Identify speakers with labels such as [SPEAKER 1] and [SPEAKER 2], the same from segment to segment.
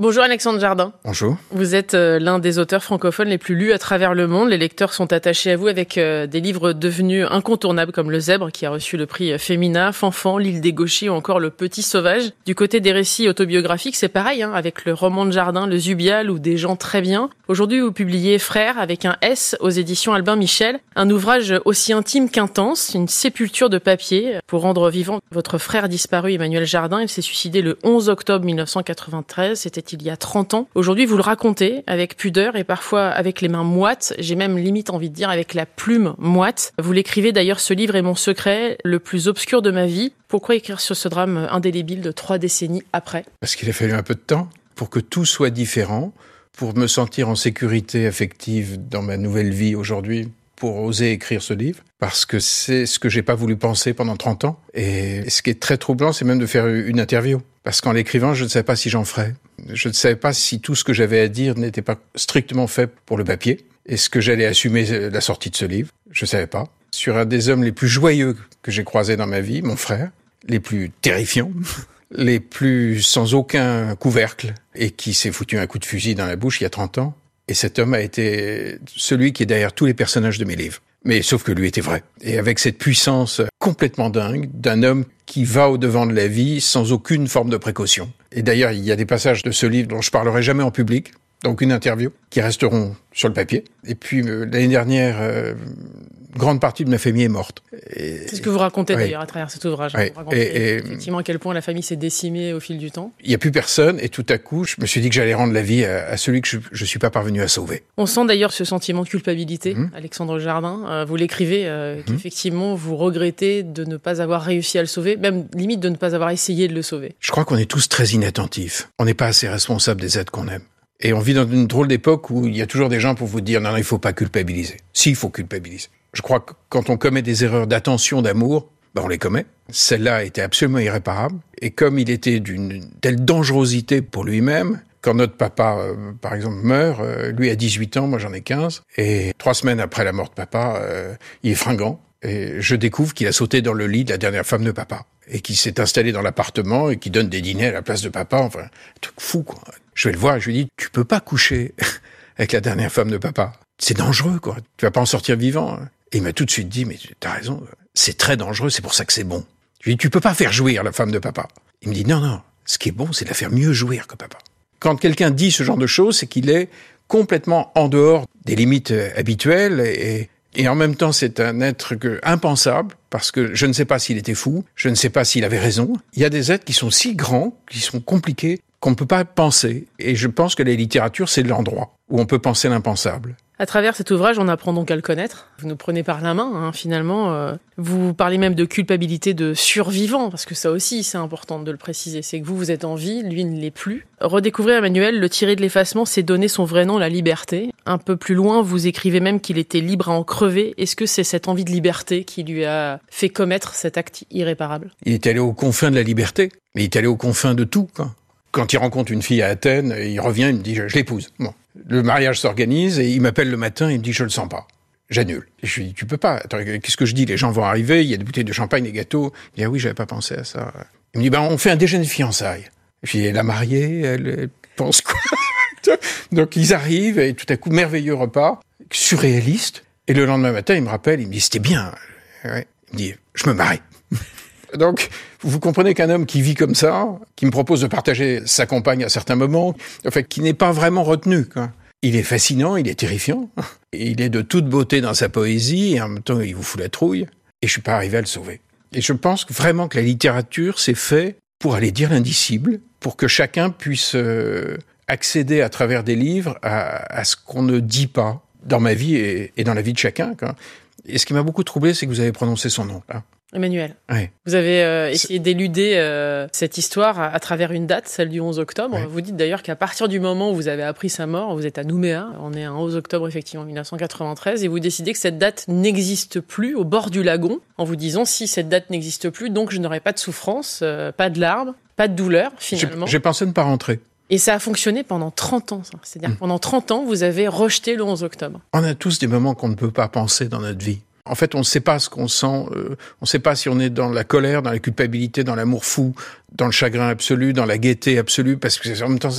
[SPEAKER 1] Bonjour Alexandre Jardin.
[SPEAKER 2] Bonjour.
[SPEAKER 1] Vous êtes euh, l'un des auteurs francophones les plus lus à travers le monde. Les lecteurs sont attachés à vous avec euh, des livres devenus incontournables comme Le Zèbre qui a reçu le prix Femina, Fanfan, L'île des Gauchis ou encore Le Petit Sauvage. Du côté des récits autobiographiques, c'est pareil hein, avec le roman de jardin Le Zubial ou Des gens très bien. Aujourd'hui, vous publiez Frères avec un S aux éditions Albin Michel, un ouvrage aussi intime qu'intense, une sépulture de papier pour rendre vivant votre frère disparu Emmanuel Jardin. Il s'est suicidé le 11 octobre 1993. C'était il y a 30 ans. Aujourd'hui, vous le racontez avec pudeur et parfois avec les mains moites. J'ai même limite envie de dire avec la plume moite. Vous l'écrivez d'ailleurs, ce livre est mon secret, le plus obscur de ma vie. Pourquoi écrire sur ce drame indélébile de trois décennies après?
[SPEAKER 2] Parce qu'il a fallu un peu de temps pour que tout soit différent, pour me sentir en sécurité affective dans ma nouvelle vie aujourd'hui, pour oser écrire ce livre, parce que c'est ce que j'ai pas voulu penser pendant 30 ans. Et ce qui est très troublant, c'est même de faire une interview. Parce qu'en l'écrivant, je ne savais pas si j'en ferais. Je ne savais pas si tout ce que j'avais à dire n'était pas strictement fait pour le papier. Est-ce que j'allais assumer la sortie de ce livre? Je ne savais pas. Sur un des hommes les plus joyeux que j'ai croisés dans ma vie, mon frère, les plus terrifiants, les plus sans aucun couvercle, et qui s'est foutu un coup de fusil dans la bouche il y a 30 ans. Et cet homme a été celui qui est derrière tous les personnages de mes livres. Mais sauf que lui était vrai. Et avec cette puissance complètement dingue d'un homme qui va au devant de la vie sans aucune forme de précaution. Et d'ailleurs, il y a des passages de ce livre dont je parlerai jamais en public, donc une interview, qui resteront sur le papier. Et puis euh, l'année dernière, euh, grande partie de ma famille est morte.
[SPEAKER 1] C'est ce que vous racontez d'ailleurs à travers cet ouvrage. Vous racontez effectivement à quel point la famille s'est décimée au fil du temps.
[SPEAKER 2] Il n'y a plus personne et tout à coup, je me suis dit que j'allais rendre la vie à, celui que je ne suis pas parvenu à sauver.
[SPEAKER 1] On sent d'ailleurs ce sentiment de culpabilité, mhm. Alexandre Jardin. Euh, vous l'écrivez, euh, mhm. qu'effectivement vous regrettez de ne pas avoir réussi à le sauver, même limite de ne pas avoir essayé de le sauver.
[SPEAKER 2] Je crois qu'on est tous très inattentifs. On n'est pas assez responsable des êtres qu'on aime. Et on vit dans une drôle d'époque où il y a toujours des gens pour vous dire non, non, il faut pas culpabiliser. Si, il faut culpabiliser. Je crois que quand on commet des erreurs d'attention, d'amour, ben on les commet. Celle-là était absolument irréparable. Et comme il était d'une telle dangerosité pour lui-même, quand notre papa, euh, par exemple, meurt, euh, lui a 18 ans, moi j'en ai 15, et trois semaines après la mort de papa, euh, il est fringant, et je découvre qu'il a sauté dans le lit de la dernière femme de papa, et qu'il s'est installé dans l'appartement, et qu'il donne des dîners à la place de papa, enfin, un truc fou, quoi. Je vais le voir, et je lui dis, tu peux pas coucher avec la dernière femme de papa. C'est dangereux, quoi. Tu vas pas en sortir vivant. Il m'a tout de suite dit, mais t'as raison, c'est très dangereux, c'est pour ça que c'est bon. Je lui ai dit, tu peux pas faire jouir la femme de papa. Il me dit, non, non, ce qui est bon, c'est de la faire mieux jouir que papa. Quand quelqu'un dit ce genre de choses, c'est qu'il est complètement en dehors des limites euh, habituelles et, en même temps, c'est un être impensable, parce que je ne sais pas s'il était fou, je ne sais pas s'il avait raison. Il y a des êtres qui sont si grands, qui sont compliqués, qu'on ne peut pas penser. Et je pense que la littérature, c'est l'endroit où on peut penser l'impensable.
[SPEAKER 1] À travers cet ouvrage, on apprend donc à le connaître. Vous nous prenez par la main, hein, finalement. Euh, vous parlez même de culpabilité de survivant, parce que ça aussi, c'est important de le préciser. C'est que vous, vous êtes en vie, lui ne l'est plus. Redécouvrir Emmanuel, le tirer de l'effacement, c'est donner son vrai nom, la liberté. Un peu plus loin, vous écrivez même qu'il était libre à en crever. Est-ce que c'est cette envie de liberté qui lui a fait commettre cet acte irréparable?
[SPEAKER 2] Il est allé aux confins de la liberté, mais il est allé aux confins de tout. Quand il rencontre une fille à Athènes, il revient, il me dit, je, l'épouse. Bon. Le mariage s'organise et il m'appelle le matin, il me dit je le sens pas. J'annule. Et je lui dis tu peux pas. Qu'est-ce que je dis? Les gens vont arriver, il y a des bouteilles de champagne, des gâteaux. Il dit ah oui, j'avais pas pensé à ça. Il me dit ben on fait un déjeuner de fiançailles. Je lui dis la mariée, elle, pense quoi? Donc ils arrivent et tout à coup merveilleux repas, surréaliste. Et le lendemain matin, il me rappelle, il me dit c'était bien. Il me dit je me marie. Donc, vous comprenez qu'un homme qui vit comme ça, qui me propose de partager sa compagne à certains moments, en fait, qui n'est pas vraiment retenu. Il est fascinant, il est terrifiant, il est de toute beauté dans sa poésie, et en même temps, il vous fout la trouille, et je suis pas arrivé à le sauver. Et je pense vraiment que la littérature, c'est fait pour aller dire l'indicible, pour que chacun puisse euh, accéder à travers des livres à, ce qu'on ne dit pas dans ma vie et, dans la vie de chacun. Et ce qui m'a beaucoup troublé, c'est que vous avez prononcé son nom. Là.
[SPEAKER 1] Emmanuel, vous avez euh, essayé d'éluder euh, cette histoire à, travers une date, celle du 11 octobre. Vous dites d'ailleurs qu'à partir du moment où vous avez appris sa mort, vous êtes à Nouméa, on est un 11 octobre effectivement 1993, et vous décidez que cette date n'existe plus au bord du lagon, en vous disant si cette date n'existe plus, donc je n'aurai pas de souffrance, euh, pas de larmes, pas de douleur finalement.
[SPEAKER 2] J'ai pensé ne pas rentrer.
[SPEAKER 1] Et ça a fonctionné pendant 30 ans. C'est-à-dire hmm. pendant 30 ans, vous avez rejeté le 11 octobre.
[SPEAKER 2] On a tous des moments qu'on ne peut pas penser dans notre vie. En fait, on ne sait pas ce qu'on sent. Euh, on ne sait pas si on est dans la colère, dans la culpabilité, dans l'amour fou, dans le chagrin absolu, dans la gaieté absolue, parce que en même temps,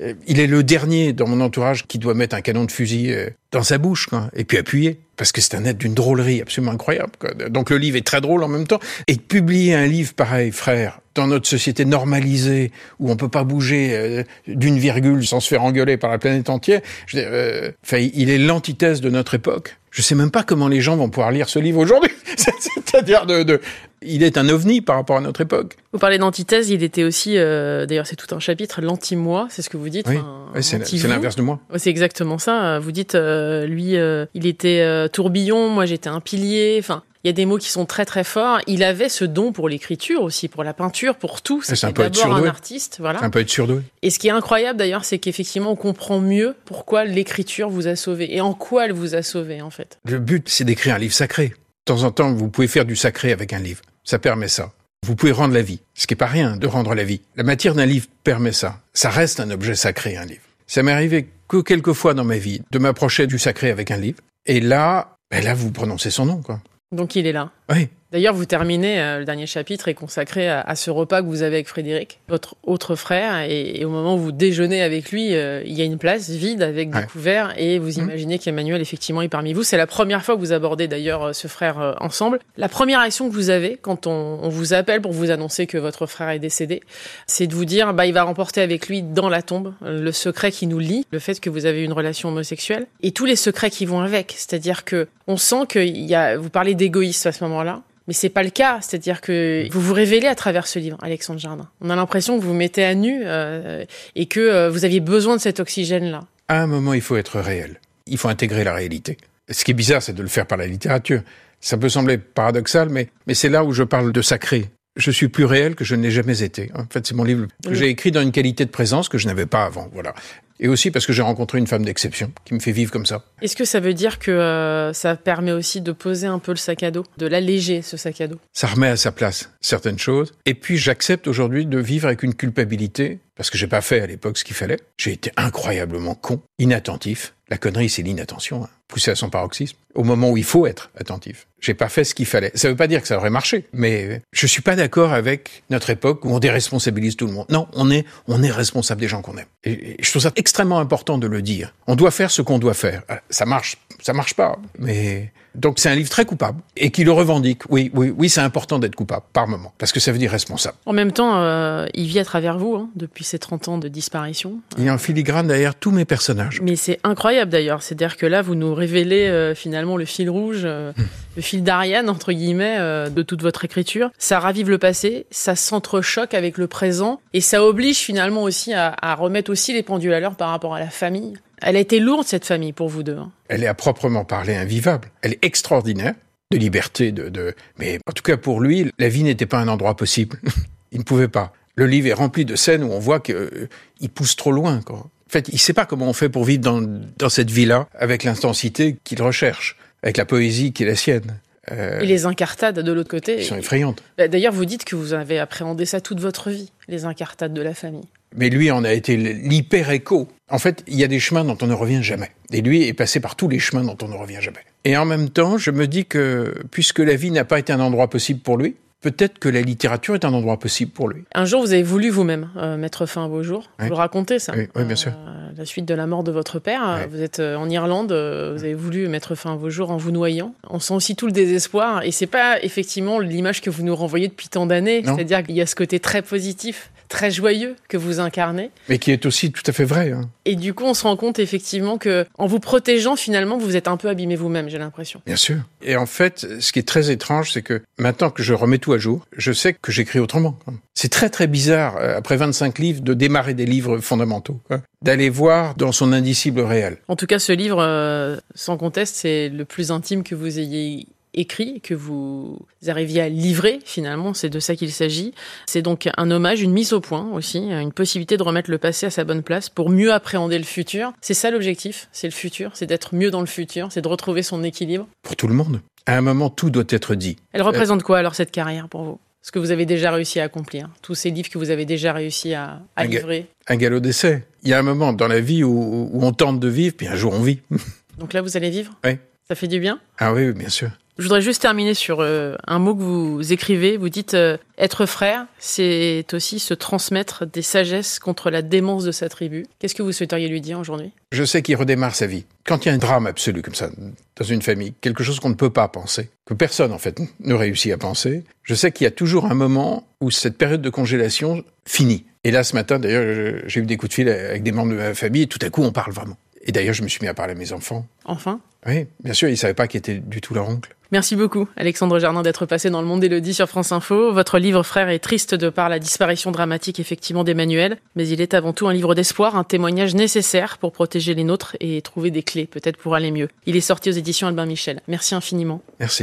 [SPEAKER 2] euh, il est le dernier dans mon entourage qui doit mettre un canon de fusil euh, dans sa bouche, quoi, et puis appuyer, parce que c'est un être d'une drôlerie absolument incroyable. Quoi. Donc le livre est très drôle en même temps. Et publier un livre pareil, frère, dans notre société normalisée, où on peut pas bouger d'une virgule sans se faire engueuler par la planète entière, je veux dire, il est l'antithèse de notre époque. Je sais même pas comment les gens vont pouvoir lire ce livre aujourd'hui. C'est-à-dire de, de, il est un ovni par rapport à notre époque.
[SPEAKER 1] Vous parlez d'antithèse, il était aussi, euh, d'ailleurs c'est tout un chapitre, l'anti-moi, c'est ce que vous dites.
[SPEAKER 2] Oui, c'est l'inverse de moi.
[SPEAKER 1] C'est exactement ça. Vous dites, euh, lui, euh, il était tourbillon, moi j'étais un pilier. Enfin, il y a des mots qui sont très très forts. Il avait ce don pour l'écriture aussi, pour la peinture, pour tout.
[SPEAKER 2] C'est un peu d'abord
[SPEAKER 1] un artiste, voilà.
[SPEAKER 2] C'est un peu être surdoué.
[SPEAKER 1] Et ce qui est incroyable d'ailleurs, c'est qu'effectivement, on comprend mieux pourquoi l'écriture vous a sauvé et en quoi elle vous a sauvé en fait.
[SPEAKER 2] Le but, c'est d'écrire un livre sacré. De temps en temps, vous pouvez faire du sacré avec un livre. Ça permet ça. Vous pouvez rendre la vie, ce qui est pas rien de rendre la vie. La matière d'un livre permet ça. Ça reste un objet sacré, un livre. Ça m'est arrivé que quelques fois dans ma vie de m'approcher du sacré avec un livre. Et là, ben là, vous prononcez son nom, quoi.
[SPEAKER 1] Donc il est là.
[SPEAKER 2] Oui.
[SPEAKER 1] D'ailleurs, vous terminez, euh, le dernier chapitre est consacré à, ce repas que vous avez avec Frédéric, votre autre frère, et, au moment où vous déjeunez avec lui, euh, il y a une place vide avec des couverts, et vous mmh. imaginez qu'Emmanuel, effectivement, est parmi vous. C'est la première fois que vous abordez d'ailleurs euh, ce frère ensemble. La première action que vous avez quand on, on, vous appelle pour vous annoncer que votre frère est décédé, c'est de vous dire, bah, il va remporter avec lui dans la tombe le secret qui nous lie, le fait que vous avez une relation homosexuelle, et tous les secrets qui vont avec. C'est-à-dire que on sent qu'il y a, vous parlez d'égoïsme à ce moment-là, mais c'est pas le cas, c'est-à-dire que vous vous révélez à travers ce livre, Alexandre Jardin. On a l'impression que vous vous mettez à nu euh, et que euh, vous aviez besoin de cet oxygène-là.
[SPEAKER 2] À un moment, il faut être réel. Il faut intégrer la réalité. Ce qui est bizarre, c'est de le faire par la littérature. Ça peut sembler paradoxal, mais, mais c'est là où je parle de sacré. Je suis plus réel que je n'ai jamais été. En fait, c'est mon livre que j'ai écrit dans une qualité de présence que je n'avais pas avant. Voilà. Et aussi parce que j'ai rencontré une femme d'exception qui me fait vivre comme ça.
[SPEAKER 1] Est-ce que ça veut dire que euh, ça permet aussi de poser un peu le sac à dos, de l'alléger ce sac à dos?
[SPEAKER 2] Ça remet à sa place certaines choses. Et puis j'accepte aujourd'hui de vivre avec une culpabilité parce que j'ai pas fait à l'époque ce qu'il fallait. J'ai été incroyablement con, inattentif. La connerie, c'est l'inattention, hein, poussé à son paroxysme, au moment où il faut être attentif. J'ai pas fait ce qu'il fallait. Ça veut pas dire que ça aurait marché, mais je suis pas d'accord avec notre époque où on déresponsabilise tout le monde. Non, on est, on est responsable des gens qu'on aime. Et, je trouve ça extrêmement important de le dire. On doit faire ce qu'on doit faire. Ah, ça marche, ça marche pas, mais donc c'est un livre très coupable et qui le revendique. Oui, oui, oui, c'est important d'être coupable par moment parce que ça veut dire responsable.
[SPEAKER 1] En même temps, euh, il vit à travers vous hein, depuis ces 30 ans de disparition.
[SPEAKER 2] Il y a un filigrane derrière tous mes personnages.
[SPEAKER 1] Mais c'est incroyable d'ailleurs, c'est-à-dire que là vous nous révélez euh, finalement le fil rouge, euh, hmm. le fil d'Ariane entre guillemets de toute votre écriture. Ça ravive le passé, ça s'entrechoque avec le présent et ça oblige finalement aussi à, à remettre aussi les pendules à l'heure par rapport à la famille. Elle a été lourde, cette famille, pour vous deux. Hein.
[SPEAKER 2] Elle est à proprement parler invivable. Elle est extraordinaire, de liberté, de, de... Mais en tout cas, pour lui, la vie n'était pas un endroit possible. il ne pouvait pas. Le livre est rempli de scènes où on voit qu'il euh, pousse trop loin. Quoi. En fait, il ne sait pas comment on fait pour vivre dans, dans cette vie-là avec l'intensité qu'il recherche, avec la poésie qui est la sienne.
[SPEAKER 1] Euh, et les incartades de l'autre côté.
[SPEAKER 2] Ils sont effrayantes.
[SPEAKER 1] Bah, d'ailleurs, vous dites que vous avez appréhendé ça toute votre vie, les incartades de la famille.
[SPEAKER 2] Mais lui en a été l'hyper-écho. En fait, il y a des chemins dont on ne revient jamais. Et lui est passé par tous les chemins dont on ne revient jamais. Et en même temps, je me dis que, puisque la vie n'a pas été un endroit possible pour lui, peut-être que la littérature est un endroit possible pour lui.
[SPEAKER 1] Un jour, vous avez voulu vous-même euh, mettre fin à vos jours. Vous le racontez, ça
[SPEAKER 2] Oui, bien sûr.
[SPEAKER 1] Euh, la suite de la mort de votre père, vous êtes euh, en Irlande, vous avez voulu mettre fin à vos jours en vous noyant. On sent aussi tout le désespoir, et c'est pas effectivement l'image que vous nous renvoyez depuis tant d'années. C'est-à-dire qu'il y a ce côté très positif très joyeux que vous incarnez.
[SPEAKER 2] Mais qui est aussi tout à fait vrai. Hein.
[SPEAKER 1] Et du coup, on se rend compte effectivement que, en vous protégeant, finalement, vous êtes un peu abîmé vous-même, j'ai l'impression.
[SPEAKER 2] Bien sûr. Et en fait, ce qui est très étrange, c'est que maintenant que je remets tout à jour, je sais que j'écris autrement. C'est très très bizarre, euh, après 25 livres, de démarrer des livres fondamentaux, d'aller voir dans son indicible réel.
[SPEAKER 1] En tout cas, ce livre, euh, sans conteste, c'est le plus intime que vous ayez écrit, que vous arriviez à livrer finalement, c'est de ça qu'il s'agit. C'est donc un hommage, une mise au point aussi, une possibilité de remettre le passé à sa bonne place pour mieux appréhender le futur. C'est ça l'objectif, c'est le futur, c'est d'être mieux dans le futur, c'est de retrouver son équilibre.
[SPEAKER 2] Pour tout le monde. À un moment, tout doit être dit.
[SPEAKER 1] Elle représente quoi alors cette carrière pour vous? Ce que vous avez déjà réussi à accomplir, tous ces livres que vous avez déjà réussi à, livrer?
[SPEAKER 2] un galop d'essai. Il y a un moment dans la vie où, où on tente de vivre, puis un jour on vit.
[SPEAKER 1] Donc là, vous allez vivre?
[SPEAKER 2] Oui.
[SPEAKER 1] Ça fait du bien?
[SPEAKER 2] Ah oui, bien sûr.
[SPEAKER 1] Je voudrais juste terminer sur euh, un mot que vous écrivez. Vous dites euh, être frère, c'est aussi se transmettre des sagesses contre la démence de sa tribu. Qu'est-ce que vous souhaiteriez lui dire aujourd'hui?
[SPEAKER 2] Je sais qu'il redémarre sa vie. Quand il y a un drame absolu comme ça dans une famille, quelque chose qu'on ne peut pas penser, que personne en fait ne réussit à penser, je sais qu'il y a toujours un moment où cette période de congélation finit. Et là, ce matin, d'ailleurs, j'ai eu des coups de fil avec des membres de ma famille et tout à coup, on parle vraiment. Et d'ailleurs, je me suis mis à parler à mes enfants.
[SPEAKER 1] Enfin
[SPEAKER 2] Oui, bien sûr, ils ne savaient pas qui était du tout leur oncle.
[SPEAKER 1] Merci beaucoup, Alexandre Jardin, d'être passé dans le monde d'Élodie sur France Info. Votre livre, frère, est triste de par la disparition dramatique, effectivement, d'Emmanuel, mais il est avant tout un livre d'espoir, un témoignage nécessaire pour protéger les nôtres et trouver des clés, peut-être pour aller mieux. Il est sorti aux éditions Albin Michel. Merci infiniment.
[SPEAKER 2] Merci.